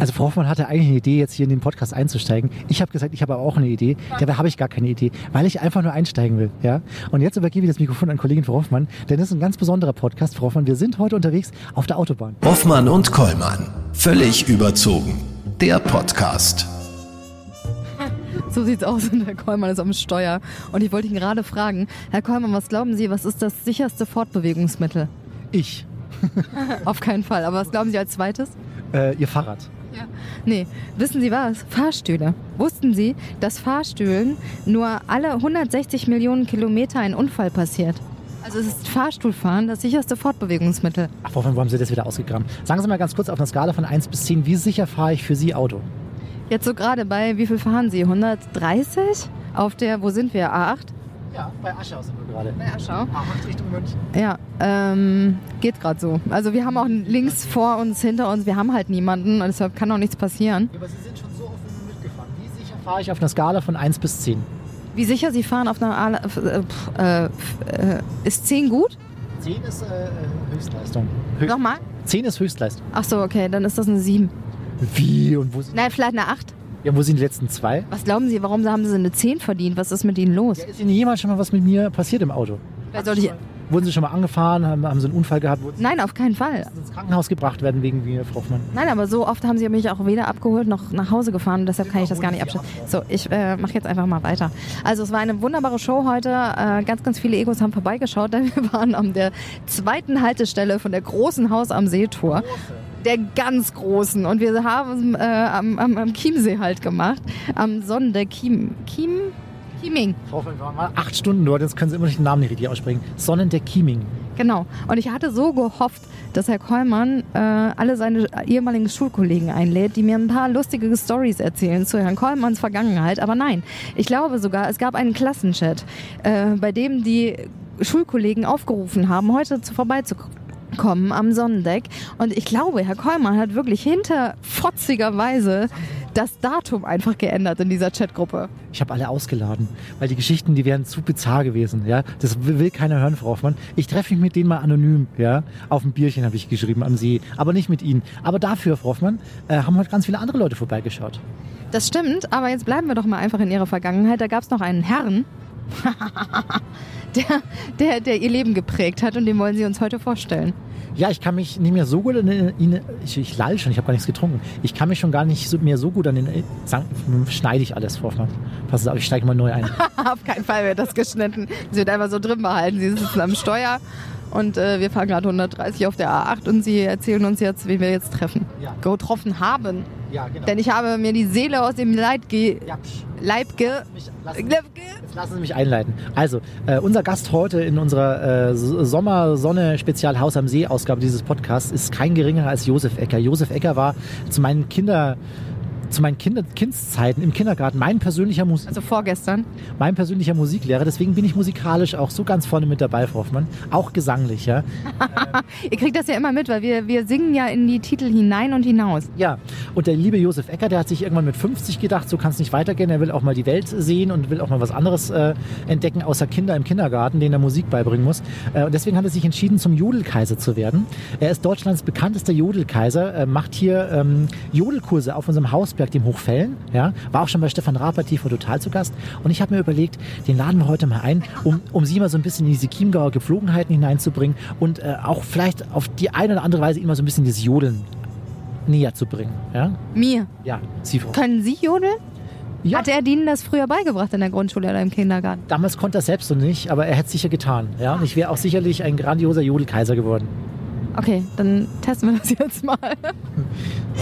Also Frau Hoffmann hatte eigentlich eine Idee, jetzt hier in den Podcast einzusteigen. Ich habe gesagt, ich habe aber auch eine Idee. Dabei habe ich gar keine Idee, weil ich einfach nur einsteigen will. Ja? Und jetzt übergebe ich das Mikrofon an Kollegin Frau Hoffmann, denn das ist ein ganz besonderer Podcast, Frau Hoffmann. Wir sind heute unterwegs auf der Autobahn. Hoffmann und Kollmann. Völlig überzogen. Der Podcast. So sieht's aus und Herr Kollmann ist am Steuer. Und ich wollte ihn gerade fragen, Herr Kollmann, was glauben Sie, was ist das sicherste Fortbewegungsmittel? Ich, Auf keinen Fall. Aber was glauben Sie als zweites? äh, Ihr Fahrrad. Ja. Nee, wissen Sie was? Fahrstühle. Wussten Sie, dass Fahrstühlen nur alle 160 Millionen Kilometer ein Unfall passiert? Also es ist Fahrstuhlfahren das sicherste Fortbewegungsmittel. Ach, Frau wo haben Sie das wieder ausgegraben? Sagen Sie mal ganz kurz auf einer Skala von 1 bis 10, wie sicher fahre ich für Sie Auto? Jetzt so gerade bei, wie viel fahren Sie? 130? Auf der, wo sind wir? A8? Ja, bei Aschau sind wir gerade. Bei Aschau. A8 Richtung München. Ja, ähm, geht gerade so. Also wir haben auch links vor uns, hinter uns, wir haben halt niemanden und deshalb kann auch nichts passieren. Ja, aber Sie sind schon so oft mitgefahren. Wie sicher fahre ich auf einer Skala von 1 bis 10? Wie sicher Sie fahren auf einer A äh, äh, äh, ist 10 gut? 10 ist äh, Höchstleistung. Höchst Nochmal? 10 ist Höchstleistung. Ach so, okay, dann ist das eine 7. Wie? Und wo sind, Nein, vielleicht eine 8. ja, wo sind die letzten zwei? Was glauben Sie, warum haben Sie eine 10 verdient? Was ist mit Ihnen los? Ja, ist Ihnen jemals schon mal was mit mir passiert im Auto? Wer soll ich... Wurden Sie schon mal angefahren? Haben, haben Sie einen Unfall gehabt? Wurden Sie Nein, auf keinen Fall. ins Krankenhaus gebracht werden wegen mir, Frau Hoffmann? Nein, aber so oft haben sie mich auch weder abgeholt noch nach Hause gefahren. Deshalb kann ich das gar nicht abschätzen. So, ich äh, mache jetzt einfach mal weiter. Also es war eine wunderbare Show heute. Äh, ganz, ganz viele Egos haben vorbeigeschaut, denn wir waren an der zweiten Haltestelle von der großen Haus am See-Tour. Der ganz großen. Und wir haben äh, am, am, am Chiemsee halt gemacht. Am Sonnendeck Chiem... Chiem... Chieming. Mal acht Stunden dort, jetzt können Sie immer nicht den Namen nicht richtig aussprechen. Sonnendeck Chieming. Genau. Und ich hatte so gehofft, dass Herr Kollmann äh, alle seine ehemaligen Schulkollegen einlädt, die mir ein paar lustige Stories erzählen zu Herrn Kollmanns Vergangenheit. Aber nein, ich glaube sogar, es gab einen Klassenchat, äh, bei dem die Schulkollegen aufgerufen haben, heute zu, vorbeizukommen am Sonnendeck. Und ich glaube, Herr Kollmann hat wirklich hinterfotzigerweise das Datum einfach geändert in dieser Chatgruppe. Ich habe alle ausgeladen, weil die Geschichten, die wären zu bizarr gewesen. Ja, das will will keiner hören, Frau Hoffmann. Ich treffe mich mit denen mal anonym. Ja, auf ein Bierchen habe ich geschrieben am See, aber nicht mit Ihnen. Aber dafür, Frau Hoffmann, äh, haben heute ganz viele andere Leute vorbeigeschaut. Das stimmt, aber jetzt bleiben wir doch mal einfach in ihrer Vergangenheit. Da gab es noch einen Herrn, der, der, der ihr Leben geprägt hat und den wollen sie uns heute vorstellen. Ja, ich kann mich nicht mehr so gut an den, ihn- ich, ich lall schon, ich habe gar nichts getrunken. Ich kann mich schon gar nicht so, mehr so gut an den, sagen, schneide ich alles, Hoffmann. Pass auf, ich steige mal neu ein. Auf keinen Fall wird das geschnitten. Sie wird einfach so drin behalten. Sie sitzen am Steuer und äh, wir fahren gerade 130 auf der A8 und sie erzählen uns jetzt, wen wir jetzt treffen. Ja. Getroffen haben. Ja, genau. Denn ich habe mir die Seele aus dem Leid ge ja. Leib ge Mich, lassen, ge jetzt lassen Sie mich einleiten. Also, äh, unser Gast heute in unserer äh, Sommer-Sonne-Spezial-Haus am See-Ausgabe dieses Podcasts ist kein geringerer als Josef Ecker. Josef Ecker war zu meinen Kinder zu meinen Kinder Kindszeiten im Kindergarten mein persönlicher, Mus Also vorgestern. mein persönlicher Musiklehrer. Deswegen bin ich musikalisch auch so ganz vorne mit dabei, Frau Hoffmann. Auch gesanglich, ja. Ihr kriegt das ja immer mit, weil wir, wir singen ja in die Titel hinein und hinaus. Ja, und der liebe Josef Ecker, der hat sich irgendwann mit 50 gedacht, so kann es nicht weitergehen. Er will auch mal die Welt sehen und will auch mal was anderes äh, entdecken, außer Kinder im Kindergarten, denen er Musik beibringen muss. Äh, und deswegen hat er sich entschieden, zum Jodelkaiser zu werden. Er ist Deutschlands bekanntester Jodelkaiser, äh, macht hier ähm, Jodelkurse auf unserem Hausberg, dem Hochfällen. Ja, war auch schon bei Stefan Raper TV total zu Gast. Und ich habe mir überlegt, den laden wir heute mal ein, um, um sie mal so ein bisschen in diese Chiemgauer Gepflogenheiten hineinzubringen und äh, auch vielleicht auf die eine oder andere Weise ihn mal so ein bisschen dieses Jodeln näher zu bringen. Ja, Mir. ja Sie, Frau. Können Sie jodeln? Ja. Hat er Ihnen das früher beigebracht in der Grundschule oder im Kindergarten? Damals konnte er selbst so nicht, aber er hätte es sicher getan. Ja? Und ich wäre auch sicherlich ein grandioser Jodelkaiser geworden. Okay, dann testen wir das jetzt mal.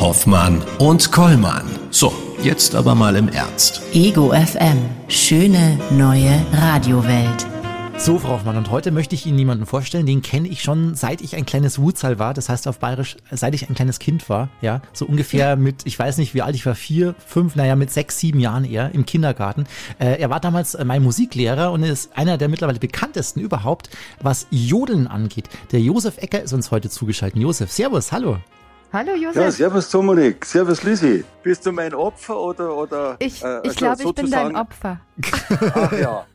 Hoffmann und Kollmann. So, jetzt aber mal im Ernst. Ego FM. Schöne neue Radiowelt. So, Frau Hoffmann, und heute möchte ich Ihnen jemanden vorstellen, den kenne ich schon, seit ich ein kleines Wutzal war. Das heißt auf Bayerisch, seit ich ein kleines Kind war. Ja, so ungefähr mit, ich weiß nicht, wie alt ich war, vier, fünf, naja, mit sechs, sieben Jahren eher im Kindergarten. Äh, er war damals äh, mein Musiklehrer und ist einer der mittlerweile bekanntesten überhaupt, was Jodeln angeht. Der Josef Ecker ist uns heute zugeschaltet. Josef, Servus, hallo. Hallo Ja, Josef. servus Dominik, servus Lisi. Bist du mein Opfer oder oder? ich äh, ich glaube, ich bin dein Opfer. Ach ja.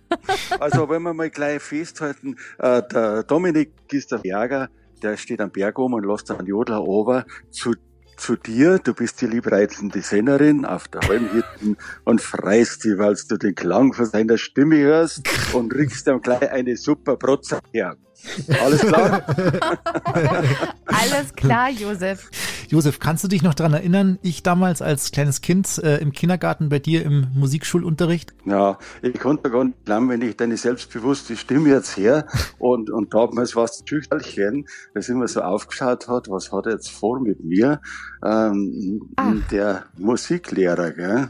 Also wenn wir mal gleich festhalten, äh, der Dominik ist der Berger, der steht am Berg oben und lässt einen Jodler over zu zu dir. Du bist die liebreizende Sängerin auf der Heimhitten und freust dich, weil du den Klang von seiner Stimme hörst und riechst dann gleich eine super Brotze her. Alles klar? Alles klar, Josef. Josef, kannst du dich noch daran erinnern, ich damals als kleines Kind äh, im Kindergarten bei dir im Musikschulunterricht? Ja, ich konnte gar nicht glauben, wenn ich deine selbstbewusste Stimme jetzt her und, und damals war es Schüchterchen, das immer so aufgeschaut hat, was hat er jetzt vor mit mir? Ähm, Ach. der Musiklehrer, gell?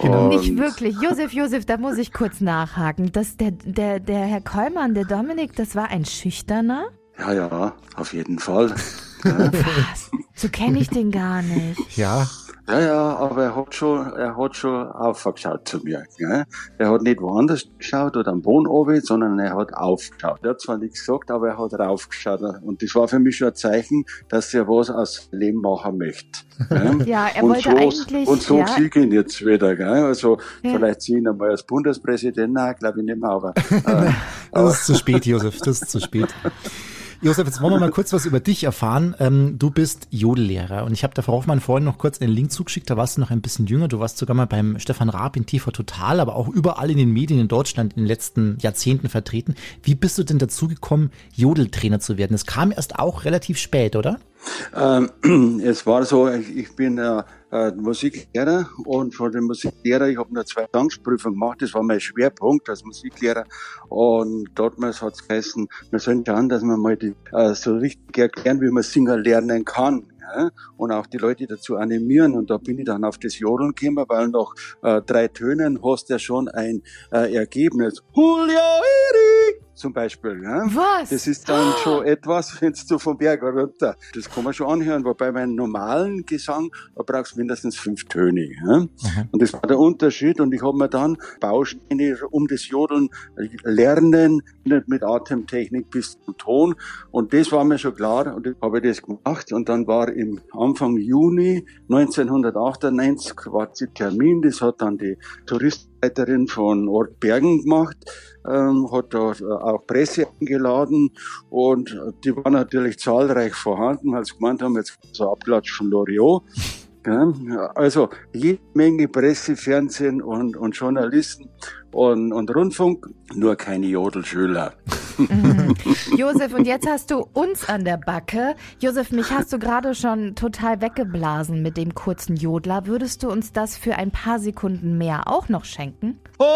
Genau. Nicht wirklich. Josef, Josef, da muss ich kurz nachhaken. Das, der, der, der Herr Kollmann, der Dominik, das war ein Schüchterner? Ja, ja, auf jeden Fall. Was? So kenne ich den gar nicht. Ja. Ja, ja, aber er hat schon, er hat schon aufgeschaut zu mir. Gell? Er hat nicht woanders geschaut oder am Boden oben, sondern er hat aufgeschaut. Er hat zwar nichts gesagt, aber er hat raufgeschaut. Und das war für mich schon ein Zeichen, dass er was aus dem Leben machen möchte. Gell? Ja, er und wollte so, eigentlich- Und so ja. sehe ich ihn jetzt wieder. Gell? Also Ja. vielleicht sehe ich ihn einmal als Bundespräsident, nein, glaube ich nicht mehr, aber äh, Das ist zu spät, Josef, das ist zu spät. Josef, jetzt wollen wir mal kurz was über dich erfahren. Ähm, du bist Jodellehrer und ich habe der Frau Hoffmann vorhin noch kurz den Link zugeschickt, da warst du noch ein bisschen jünger. Du warst sogar mal beim Stefan Raab in TV Total, aber auch überall in den Medien in Deutschland in den letzten Jahrzehnten vertreten. Wie bist du denn dazu gekommen, Jodeltrainer zu werden? Es kam erst auch relativ spät, oder? Ähm, es war so, ich, bin äh, äh, Musiklehrer und von dem Musiklehrer, ich habe eine zwei Gesangsprüfung gemacht, das war mein Schwerpunkt als Musiklehrer und damals hat es geheißen, wir sollen schauen, dass wir mal die, äh, so richtig erklären, wie man Singer lernen kann. Und auch die Leute dazu animieren. Und da bin ich dann auf das Jodeln gekommen, weil nach äh, drei Tönen hast du ja schon ein äh, Ergebnis. Julia! Zum Beispiel. Ja? Was? Das ist dann schon etwas, wenn du vom Berg runter. Das kann man schon anhören, wobei beim normalen Gesang da brauchst du mindestens fünf Töne. Ja? Und das war der Unterschied. Und ich habe mir dann Bausteine um das Jodeln lernen, nicht mit Atemtechnik bis zum Ton. Und das war mir schon klar. Und dann habe ich das gemacht. Und dann war im Anfang Juni 1998 war der Termin. Das hat dann die Touristleiterin von Ort Bergen gemacht ähm, hat da äh, auch Presse eingeladen und äh, die waren natürlich zahlreich vorhanden, weil sie gemeint haben, jetzt so Abklatsch von Loriot. Also jede Menge Presse, Fernsehen und, und Journalisten und, und Rundfunk, nur keine Jodelschüler. Josef, und jetzt hast du uns an der Backe. Josef, mich hast du gerade schon total weggeblasen mit dem kurzen Jodler. Würdest du uns das für ein paar Sekunden mehr auch noch schenken? Das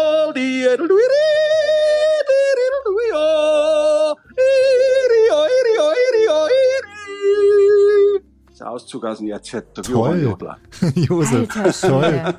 aus dem Erzherzog Toll. Josef, toll.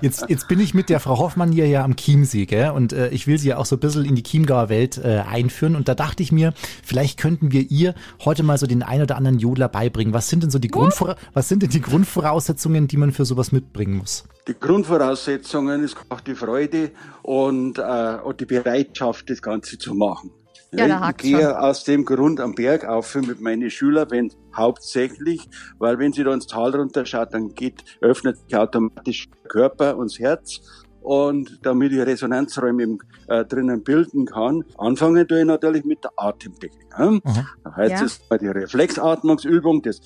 Jetzt, jetzt bin ich mit der Frau Hoffmann hier ja am Chiemsee, gell? Und äh, ich will sie ja auch so ein bisschen in die Chiemgauer Welt äh, einführen. Und da dachte ich mir, vielleicht könnten wir ihr heute mal so den ein oder anderen Jodler beibringen. Was sind denn so die, Grundvora was sind denn die Grundvoraussetzungen, die man für sowas mitbringen muss? Die Grundvoraussetzungen ist auch die Freude und, äh, und die Bereitschaft, das Ganze zu machen. Ja, da ich gehe schon. aus dem Grund am Berg auf mit meinen Schülern, wenn hauptsächlich, weil wenn sie da ins Tal runterschaut, dann geht, öffnet sich automatisch der Körper und das Herz. Und damit ich Resonanzräume im, äh, drinnen bilden kann, anfangen tue ich natürlich mit der Atemtechnik. Ja? Da heißt Ja. es mal die Reflexatmungsübung, das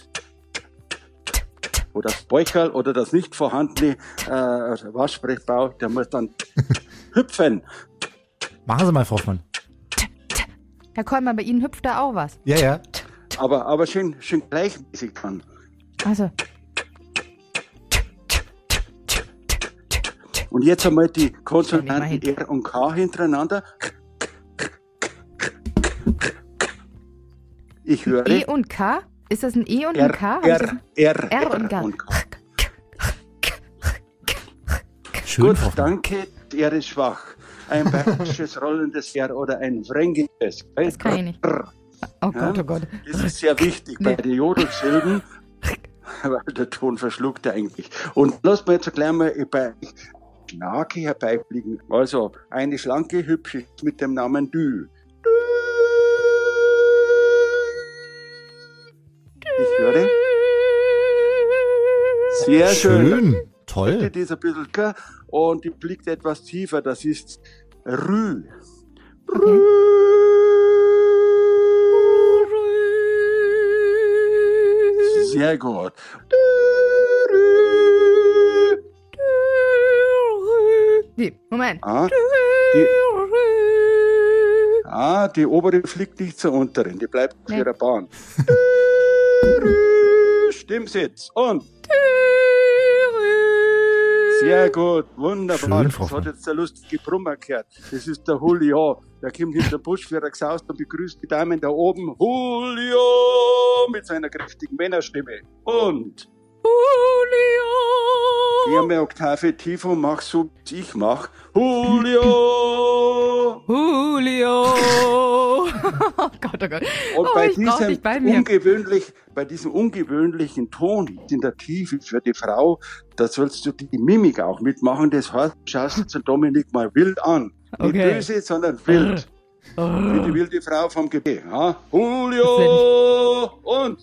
oder das Bäucherl oder das nicht vorhandene äh, Waschsprechbau, der muss dann hüpfen. Machen Sie mal, Frau Hoffmann. Herr Kollmann, bei Ihnen hüpft da auch was. Ja, ja. Aber, aber schön, schön gleichmäßig dann. Also, Und jetzt einmal die Konsonanten. R und K hintereinander. Ich höre E und K? Ist das ein E und ein K? R, R, R und K. Schön, Gut, danke, R ist schwach. Ein bayerisches rollendes R oder ein fränkisches. Das kann ich nicht. Oh Gott, oh Gott. Das ist sehr wichtig bei den Jodelsilben, weil der Ton verschluckt er eigentlich. Und lass mir jetzt gleich mal bei Schnake herbeifliegen. Also eine schlanke, hübsche mit dem Namen Dü. Ich höre. Sehr schön. Schön. Toll. Die ist ein bisschen, und die blickt etwas tiefer. Das ist Rü. Rü. Rü. Sehr gut. Die, Moment. Ah, die, ah, die obere fliegt nicht zur unteren, die bleibt auf nee. ihrer Bahn. Stimmsitz und sehr gut, wunderbar. Schön, das hat jetzt der lustige Brummer gehört. Das ist der Julio. Der kommt hinter den Busch, wie er gesaust und begrüßt die Damen da oben. Julio mit seiner kräftigen Männerstimme. Und geh Julio! einmal Oktave tief und mach so, wie ich mach. Julio! Julio! oh Gott, oh Gott. Und oh, bei, diesem bei ungewöhnlich, bei diesem ungewöhnlichen Ton in der Tiefe für die Frau, da sollst du die Mimik auch mitmachen. Das heißt, du schaust jetzt den Dominik mal wild an. Nicht Okay. böse, sondern wild. Oh. Wie die wilde Frau vom Gebet. Ja? Julio! Und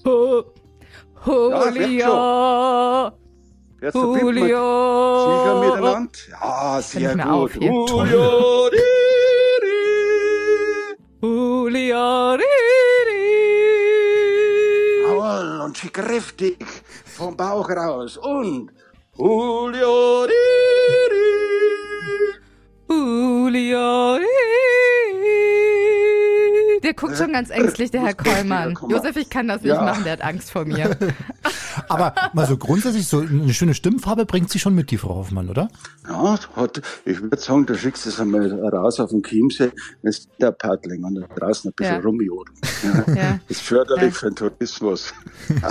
Hu- Ja, Julio! jetzt man Sieger Julio! miteinander. Ja, sehr gut. auf. Julio! Di. Julio! Jawohl, und sie kräftig vom Bauch raus. Und Julio! Julio! Der guckt schon ganz ängstlich, der Herr Kollmann. Josef, ich kann das nicht Ja. machen, der hat Angst vor mir. Aber mal so grundsätzlich, so eine schöne Stimmfarbe bringt sie schon mit, die Frau Hoffmann, oder? Ja, hat, ich würde sagen, du schickst es einmal raus auf den Chiemsee, ist der Paddling und da draußen ein bisschen Ja. rumjodeln. Ja. Ja. Ist förderlich Ja. für den Tourismus.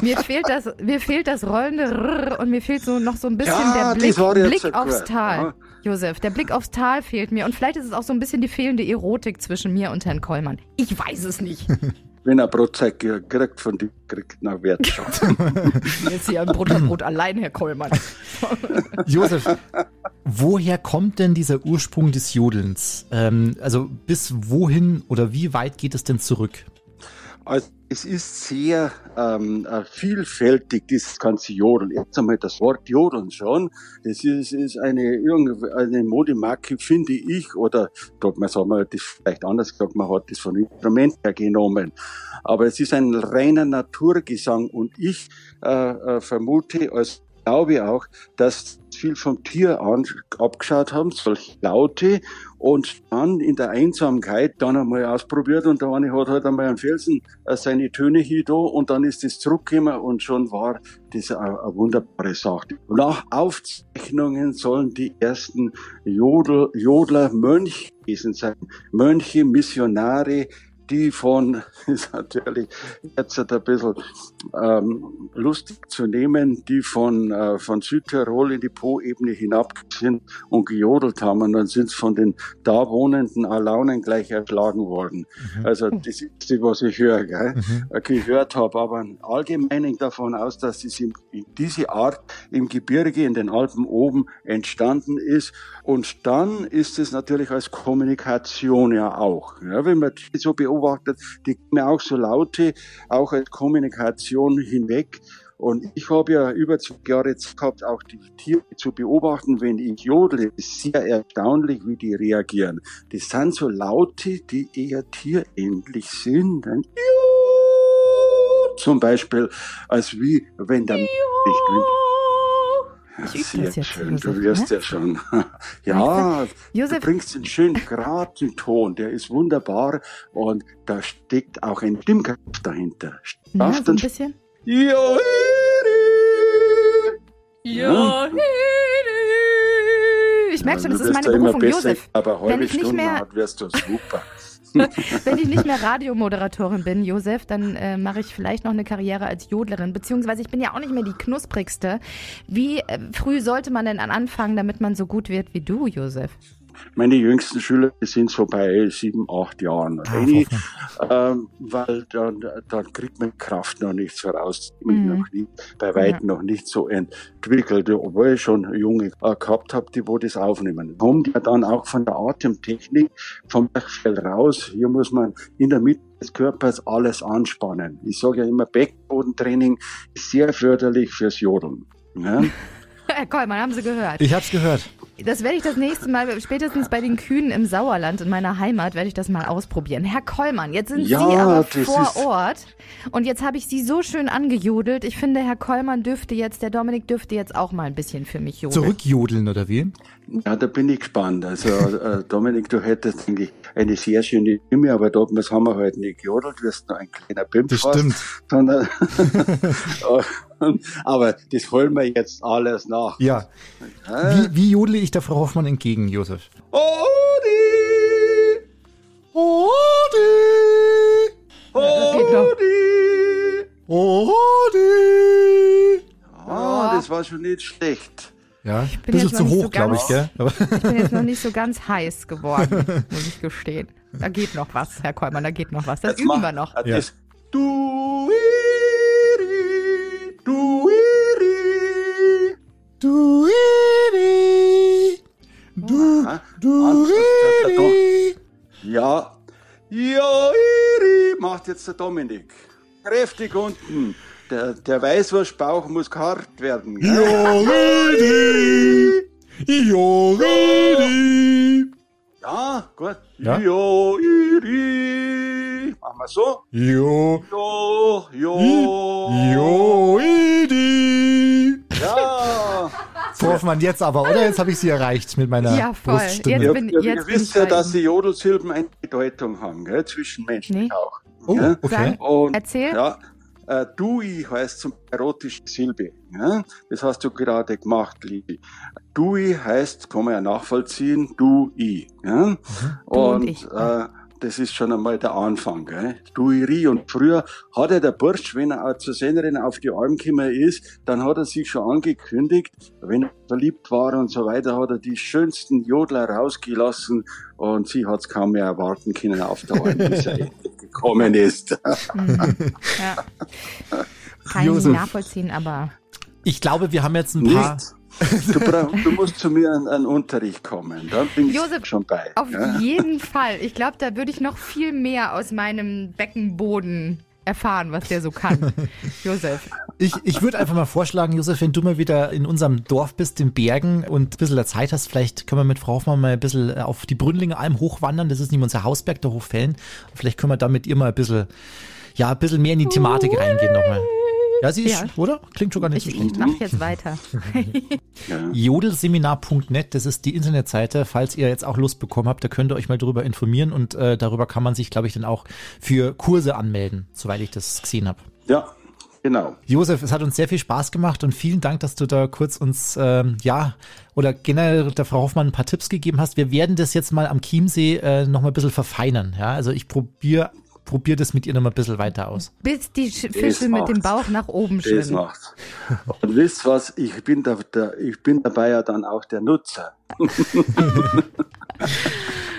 Mir fehlt das, mir fehlt das rollende Rrr und mir fehlt so noch so ein bisschen Ja, der Blick, das Blick so aufs gut, Tal. ja. Josef, der Blick aufs Tal fehlt mir und vielleicht ist es auch so ein bisschen die fehlende Erotik zwischen mir und Herrn Kollmann. Ich weiß es nicht. Wenn er Brotzeit kriegt von dir, kriegt er Wertschatz. Jetzt hier ein Butterbrot allein, Herr Kollmann. Josef, woher kommt denn dieser Ursprung des Jodelns? Ähm, also bis wohin oder wie weit geht es denn zurück? Also es ist sehr ähm, äh, vielfältig, dieses ganze Jodeln. Jetzt einmal das Wort Jodeln schon. Das ist, ist eine, eine Modemarke, finde ich, oder dort man sagen wir das vielleicht anders gesagt, man hat das von Instrument her genommen. Aber es ist ein reiner Naturgesang und ich äh, äh, vermute, als glaube auch, dass viel vom Tier an, abgeschaut haben, solche Laute, und dann in der Einsamkeit dann einmal ausprobiert und der eine hat halt einmal am Felsen äh, seine Töne hier da und dann ist das zurückgekommen und schon war das eine, wunderbare Sache. Nach Aufzeichnungen sollen die ersten Jodel, Jodler Mönche gewesen sein. Mönche, Missionare, die von, ist natürlich jetzt ein bisschen ähm, lustig zu nehmen, die von, äh, von Südtirol in die Po-Ebene hinab sind und gejodelt haben und dann sind sie von den da wohnenden Alaunen gleich erschlagen worden. Also das ist das, was ich höre, gell? äh, gehört habe, aber allgemein davon aus, dass es in, in diese Art im Gebirge, in den Alpen oben entstanden ist und dann ist es natürlich als Kommunikation ja auch. Ja, wenn man die so beobachtet, die kommen auch so Laute, auch als Kommunikation hinweg. Und ich habe ja über zwei Jahre Zeit gehabt, auch die Tiere zu beobachten. Wenn ich jodle, ist sehr erstaunlich, wie die reagieren. Das sind so Laute, die eher tierähnlich sind. Ein Zum Beispiel, als wie wenn der nicht Ich übe sehr das jetzt, schön, Josef, du wirst ne? ja schon. Ja, Josef- du bringst einen schönen geraden Ton, der ist wunderbar und da steckt auch ein Stimmkraft dahinter. Ja, so ein bisschen. Ja, Ja. Ich merke schon, das du ist meine Berufung, besser, Josef. Aber halbe Stunde mehr- hat, wirst du super. Wenn ich nicht mehr Radiomoderatorin bin, Josef, dann äh, mache ich vielleicht noch eine Karriere als Jodlerin. Beziehungsweise ich bin ja auch nicht mehr die knusprigste. Wie äh, früh sollte man denn anfangen, damit man so gut wird wie du, Josef? Meine jüngsten Schüler die sind so bei sieben, acht Jahren. Ah, Wenn ich, ähm, weil dann, dann kriegt man Kraft noch nicht so raus. Ich bin Mhm. noch nicht, bei weitem noch nicht so entwickelt, obwohl ich schon Junge äh, gehabt habe, die wo das aufnehmen. Kommt ja dann auch von der Atemtechnik vom Zwerchfell raus. Hier muss man in der Mitte des Körpers alles anspannen. Ich sage ja immer, Beckenbodentraining ist sehr förderlich fürs Jodeln. Ja? Herr Kollmann, haben Sie gehört? Ich hab's gehört. Das werde ich das nächste Mal, spätestens bei den Kühen im Sauerland in meiner Heimat, werde ich das mal ausprobieren. Herr Kollmann, jetzt sind Ja, Sie aber vor Ort und jetzt habe ich Sie so schön angejodelt. Ich finde, Herr Kollmann dürfte jetzt, der Dominik dürfte jetzt auch mal ein bisschen für mich jodeln. Zurückjodeln oder wie? Ja, da bin ich gespannt. Also, äh, Dominik, du hättest eigentlich eine sehr schöne Stimme, aber da das haben wir halt nicht gejodelt, wirst nur ein kleiner Pimp Das fast, stimmt. sondern, aber das holen wir jetzt alles nach. Ja. Wie, wie jodle ich der Frau Hoffmann entgegen, Josef? Odi! Odi! Odi! Odi! Ah, das war schon nicht schlecht. Ja, ein bin bisschen jetzt zu hoch, so glaube ich, gell? Aber Ich bin jetzt noch nicht so ganz heiß geworden, muss ich gestehen. Da geht noch was, Herr Kollmann, da geht noch was. Das Jetzt üben mach- wir noch. Ja. Du iri, du iri. du du, du Hans, das ist der Edi. Ja, ja, iri, macht jetzt der Dominik. Kräftig unten. Der, der Weißwurstbauch muss hart werden. Joredi, Joredi, Ja, gut. Ja? Iri. Machen wir so. Jo, Ja, ja. Joedi. Ja. Frau Hoffmann, jetzt aber, oder? Jetzt habe ich sie erreicht mit meiner Ja, voll. Bruststimme. Jetzt Ihr, bin- ihr, jetzt ihr bin wisst ja, dass die Jodelsilben eine Bedeutung haben, gell? zwischenmenschlich Nee. auch. oh, Ja? okay. Und, Erzähl. Ja, äh, Dui heißt zum erotische Silbe. Ja? Das hast du gerade gemacht, Liebe. Dui heißt, kann man ja nachvollziehen, du-i. Ja? Du und und ich. äh, das ist schon einmal der Anfang. Gell? Duiri. Und früher hat ja der Bursch, wenn er zur Sängerin auf die Alm gekommen ist, dann hat er sich schon angekündigt, wenn er verliebt war und so weiter, hat er die schönsten Jodler rausgelassen und sie hat es kaum mehr erwarten können auf der Alm, bis er gekommen ist. Ja. Kann ich nicht nachvollziehen, aber Ich glaube, wir haben jetzt ein paar. Du, brauch, du musst zu mir an, an Unterricht kommen, dann bin ich Josef, schon bei. auf ja? jeden Fall. Ich glaube, da würde ich noch viel mehr aus meinem Beckenboden erfahren, was der so kann. Josef. Ich, ich würde einfach mal vorschlagen, Josef, wenn du mal wieder in unserem Dorf bist, in Bergen und ein bisschen der Zeit hast, vielleicht können wir mit Frau Hoffmann mal ein bisschen auf die Brünnlinger Alm hochwandern. Das ist nicht unser Hausberg, der Hochfällen. Vielleicht können wir da mit ihr mal ein bisschen, ja, ein bisschen mehr in die Thematik reingehen nochmal. Ja, sie ist, Ja. oder? Klingt schon gar nicht Ich, so schlecht. ich mache jetzt weiter. Ja. Jodelseminar.net, das ist die Internetseite. Falls ihr jetzt auch Lust bekommen habt, da könnt ihr euch mal drüber informieren und äh, darüber kann man sich, glaube ich, dann auch für Kurse anmelden, soweit ich das gesehen habe. ja, genau. Josef, es hat uns sehr viel Spaß gemacht und vielen Dank, dass du da kurz uns, ähm, ja, oder generell der Frau Hoffmann ein paar Tipps gegeben hast. Wir werden das jetzt mal am Chiemsee äh, noch mal ein bisschen verfeinern. Ja, also ich probiere probier das mit ihr noch mal ein bisschen weiter aus. Bis die Sch Fische mit dem Bauch nach oben Das schwimmen. macht's. Und wisst was, ich bin, da, der, ich bin dabei ja dann auch der Nutzer.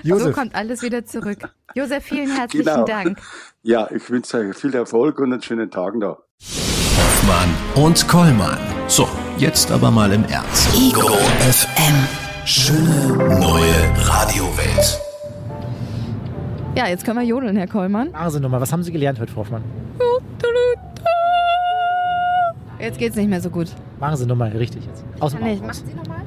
So kommt alles wieder zurück. Josef, vielen herzlichen Genau. Dank. Ja, ich wünsche euch viel Erfolg und einen schönen Tag noch. Hoffmann und Kollmann. So, jetzt aber mal im Ernst. Ego FM. Schöne neue Radiowelt. Ja, jetzt können wir jodeln, Herr Kollmann. machen Sie noch mal, was haben Sie gelernt heute, Frau Hoffmann? Jetzt geht's nicht mehr so gut. Machen Sie noch mal richtig jetzt. Aus dem Nee, Bauch mach raus. sie nochmal.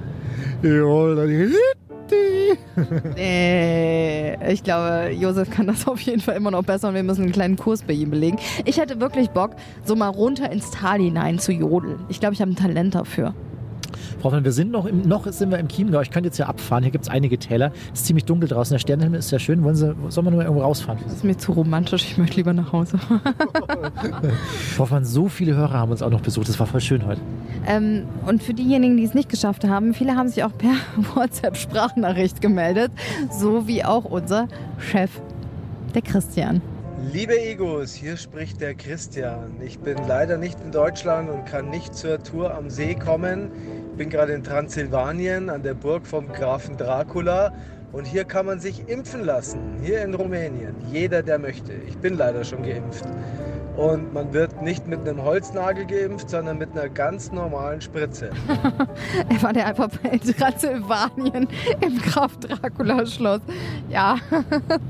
Äh, ich glaube, Josef kann das auf jeden Fall immer noch besser und wir müssen einen kleinen Kurs bei ihm belegen. Ich hätte wirklich Bock, so mal runter ins Tal hinein zu jodeln. Ich glaube, ich habe ein Talent dafür. Frau Hoffmann, wir sind noch, im, noch sind wir im Chiemgau. Ich könnte jetzt hier abfahren. Hier gibt es einige Täler. Es ist ziemlich dunkel draußen. Der Sternenhimmel ist sehr schön. Wollen Sie, sollen wir nur mal irgendwo rausfahren? Das ist mir zu romantisch. Ich möchte lieber nach Hause. Frau Hoffmann, so viele Hörer haben uns auch noch besucht. Das war voll schön heute. ähm, und für diejenigen, die es nicht geschafft haben, viele haben sich auch per WhatsApp-Sprachnachricht gemeldet. So wie auch unser Chef, der Christian. Liebe Egos, hier spricht der Christian. Ich bin leider nicht in Deutschland und kann nicht zur Tour am See kommen. Ich bin gerade in Transsilvanien an der Burg vom Grafen Dracula und hier kann man sich impfen lassen, hier in Rumänien. Jeder, der möchte. Ich bin leider schon geimpft. Und man wird nicht mit einem Holznagel geimpft, sondern mit einer ganz normalen Spritze. er war der einfach bei Transsilvanien im Graf Dracula Schloss. Ja.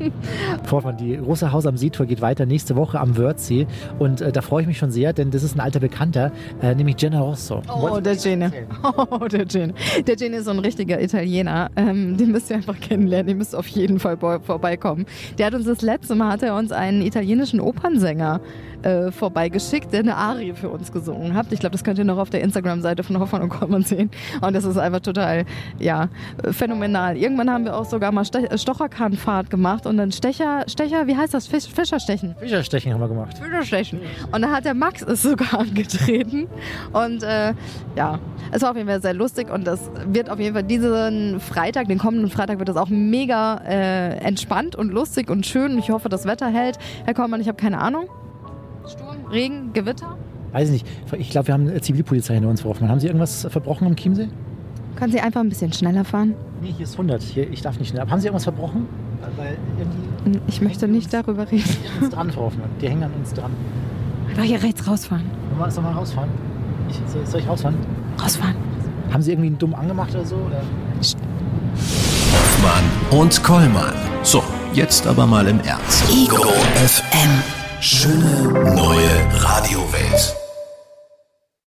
Vorfahren, die große Haus am See-Tour geht weiter nächste Woche am Wörthsee und äh, da freue ich mich schon sehr, denn das ist ein alter Bekannter, äh, nämlich Jenna Rosso. Oh, der Gene. Oh, der Gene. Der Gene ist so ein richtiger Italiener. Ähm, den müsst ihr einfach kennenlernen. Den müsst ihr auf jeden Fall vorbeikommen. Der hat uns das letzte Mal, hat er uns einen italienischen Opernsänger äh, vorbeigeschickt, der eine Arie für uns gesungen hat. Ich glaube, das könnt ihr noch auf der Instagram-Seite von Hoffmann und Kollmann sehen. Und das ist einfach total, ja, phänomenal. Irgendwann haben wir auch sogar mal Ste Stocherkahnfahrt gemacht und dann Stecher, Stecher, wie heißt das? Fisch, Fischerstechen. Fischerstechen haben wir gemacht. Fischerstechen. Und da hat der Max es sogar angetreten. Und äh, ja, es war auf jeden Fall sehr lustig und das wird auf jeden Fall diesen Freitag, den kommenden Freitag, wird das auch mega äh, entspannt und lustig und schön. Ich hoffe, das Wetter hält. Herr Kollmann, ich habe keine Ahnung. Sturm, Regen, Gewitter? Weiß ich nicht. Ich glaube, wir haben eine Zivilpolizei hinter uns verworfen. Haben Sie irgendwas verbrochen am Chiemsee? Können Sie einfach ein bisschen schneller fahren? Nee, hier ist 100. Hier, ich darf nicht schneller. Haben Sie irgendwas verbrochen? Weil irgendwie ich möchte nicht darüber reden. Die uns dran, Frau Hoffmann. Die hängen an uns dran. Einfach hier rechts rausfahren. Soll mal rausfahren? Ich, soll ich rausfahren? Rausfahren. Haben Sie irgendwie einen dumm angemacht oder so? Oder? Hoffmann und Kollmann. So, jetzt aber mal im Ernst. Ego FM. Schöne neue Radiowelt.